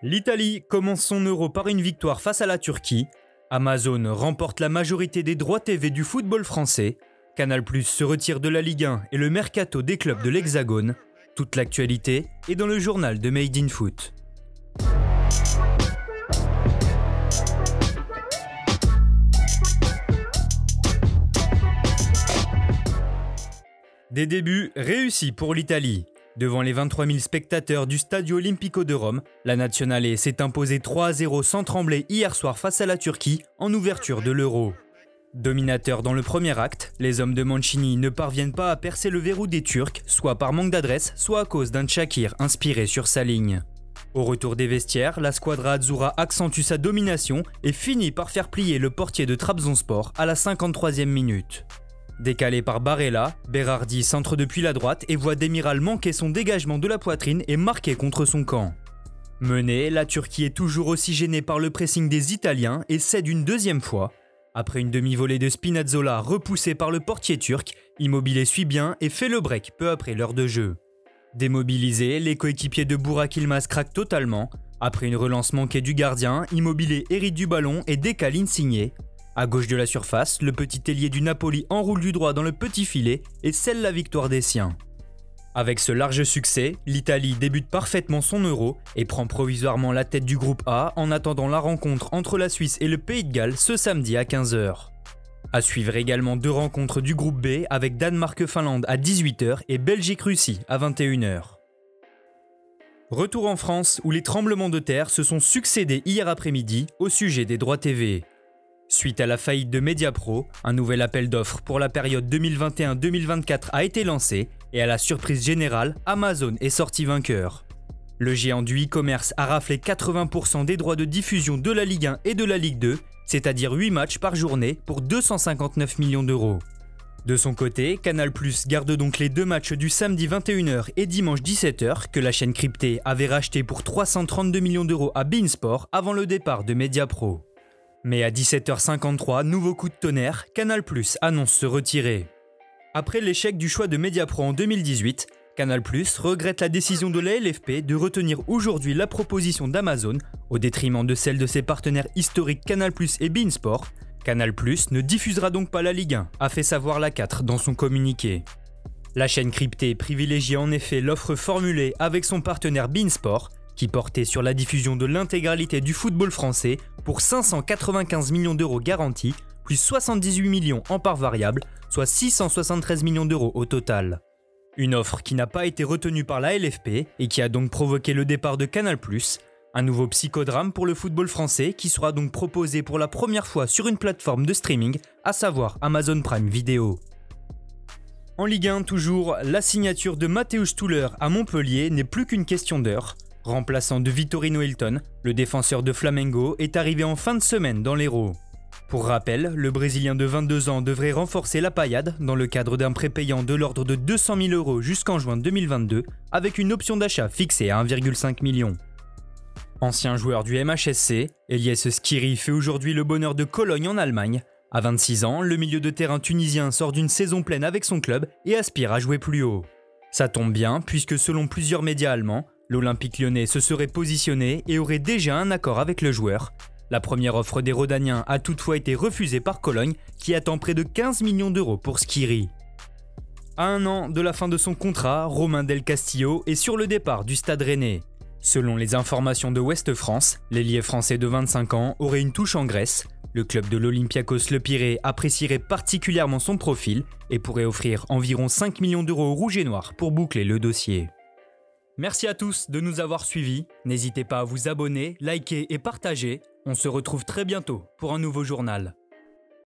L'Italie commence son euro par une victoire face à la Turquie. Amazon remporte la majorité des droits TV du football français. Canal Plus se retire de la Ligue 1 et le mercato des clubs de l'Hexagone. Toute l'actualité est dans le journal de Made in Foot. Des débuts réussis pour l'Italie. Devant les 23 000 spectateurs du Stadio Olimpico de Rome, la Nationale s'est imposée 3 0 sans trembler hier soir face à la Turquie en ouverture de l'Euro. Dominateurs dans le premier acte, les hommes de Mancini ne parviennent pas à percer le verrou des Turcs, soit par manque d'adresse, soit à cause d'un Shakir inspiré sur sa ligne. Au retour des vestiaires, la squadra Azzurra accentue sa domination et finit par faire plier le portier de Trabzonspor à la 53e minute. Décalé par Barella, Berardi centre depuis la droite et voit Demiral manquer son dégagement de la poitrine et marquer contre son camp. Menée, la Turquie est toujours aussi gênée par le pressing des Italiens et cède une deuxième fois. Après une demi-volée de Spinazzola repoussée par le portier turc, Immobilier suit bien et fait le break peu après l'heure de jeu. Démobilisés, les coéquipiers de Burak Ilmaz craquent totalement. Après une relance manquée du gardien, Immobilier hérite du ballon et décale Insigné, à gauche de la surface, le petit ailier du Napoli enroule du droit dans le petit filet et scelle la victoire des siens. Avec ce large succès, l'Italie débute parfaitement son euro et prend provisoirement la tête du groupe A en attendant la rencontre entre la Suisse et le Pays de Galles ce samedi à 15h. À suivre également deux rencontres du groupe B avec Danemark-Finlande à 18h et Belgique-Russie à 21h. Retour en France où les tremblements de terre se sont succédés hier après-midi au sujet des droits TV. Suite à la faillite de Mediapro, un nouvel appel d'offres pour la période 2021-2024 a été lancé et à la surprise générale, Amazon est sorti vainqueur. Le géant du e-commerce a raflé 80% des droits de diffusion de la Ligue 1 et de la Ligue 2, c'est-à-dire 8 matchs par journée pour 259 millions d'euros. De son côté, Canal Plus garde donc les deux matchs du samedi 21h et dimanche 17h que la chaîne cryptée avait racheté pour 332 millions d'euros à Beansport avant le départ de Mediapro. Mais à 17h53, nouveau coup de tonnerre, Canal Plus annonce se retirer. Après l'échec du choix de Mediapro en 2018, Canal Plus regrette la décision de la LFP de retenir aujourd'hui la proposition d'Amazon au détriment de celle de ses partenaires historiques Canal Plus et Beansport. Canal Plus ne diffusera donc pas la Ligue 1, a fait savoir la 4 dans son communiqué. La chaîne cryptée privilégie en effet l'offre formulée avec son partenaire Beansport, qui portait sur la diffusion de l'intégralité du football français pour 595 millions d'euros garantis, plus 78 millions en part variable, soit 673 millions d'euros au total. Une offre qui n'a pas été retenue par la LFP et qui a donc provoqué le départ de Canal+, un nouveau psychodrame pour le football français qui sera donc proposé pour la première fois sur une plateforme de streaming, à savoir Amazon Prime Video. En Ligue 1 toujours, la signature de Matthäus Tuller à Montpellier n'est plus qu'une question d'heure. Remplaçant de Vittorino Hilton, le défenseur de Flamengo est arrivé en fin de semaine dans l'Hérault. Pour rappel, le Brésilien de 22 ans devrait renforcer la paillade dans le cadre d'un prépayant de l'ordre de 200 000 euros jusqu'en juin 2022, avec une option d'achat fixée à 1,5 million. Ancien joueur du MHSC, Elias Skiri fait aujourd'hui le bonheur de Cologne en Allemagne. À 26 ans, le milieu de terrain tunisien sort d'une saison pleine avec son club et aspire à jouer plus haut. Ça tombe bien puisque selon plusieurs médias allemands, L'Olympique lyonnais se serait positionné et aurait déjà un accord avec le joueur. La première offre des Rodaniens a toutefois été refusée par Cologne, qui attend près de 15 millions d'euros pour Skiri. À un an de la fin de son contrat, Romain Del Castillo est sur le départ du Stade Rennais. Selon les informations de Ouest France, l'ailier français de 25 ans aurait une touche en Grèce. Le club de l'Olympiakos Le Pirée apprécierait particulièrement son profil et pourrait offrir environ 5 millions d'euros au rouge et noir pour boucler le dossier. Merci à tous de nous avoir suivis. N'hésitez pas à vous abonner, liker et partager. On se retrouve très bientôt pour un nouveau journal.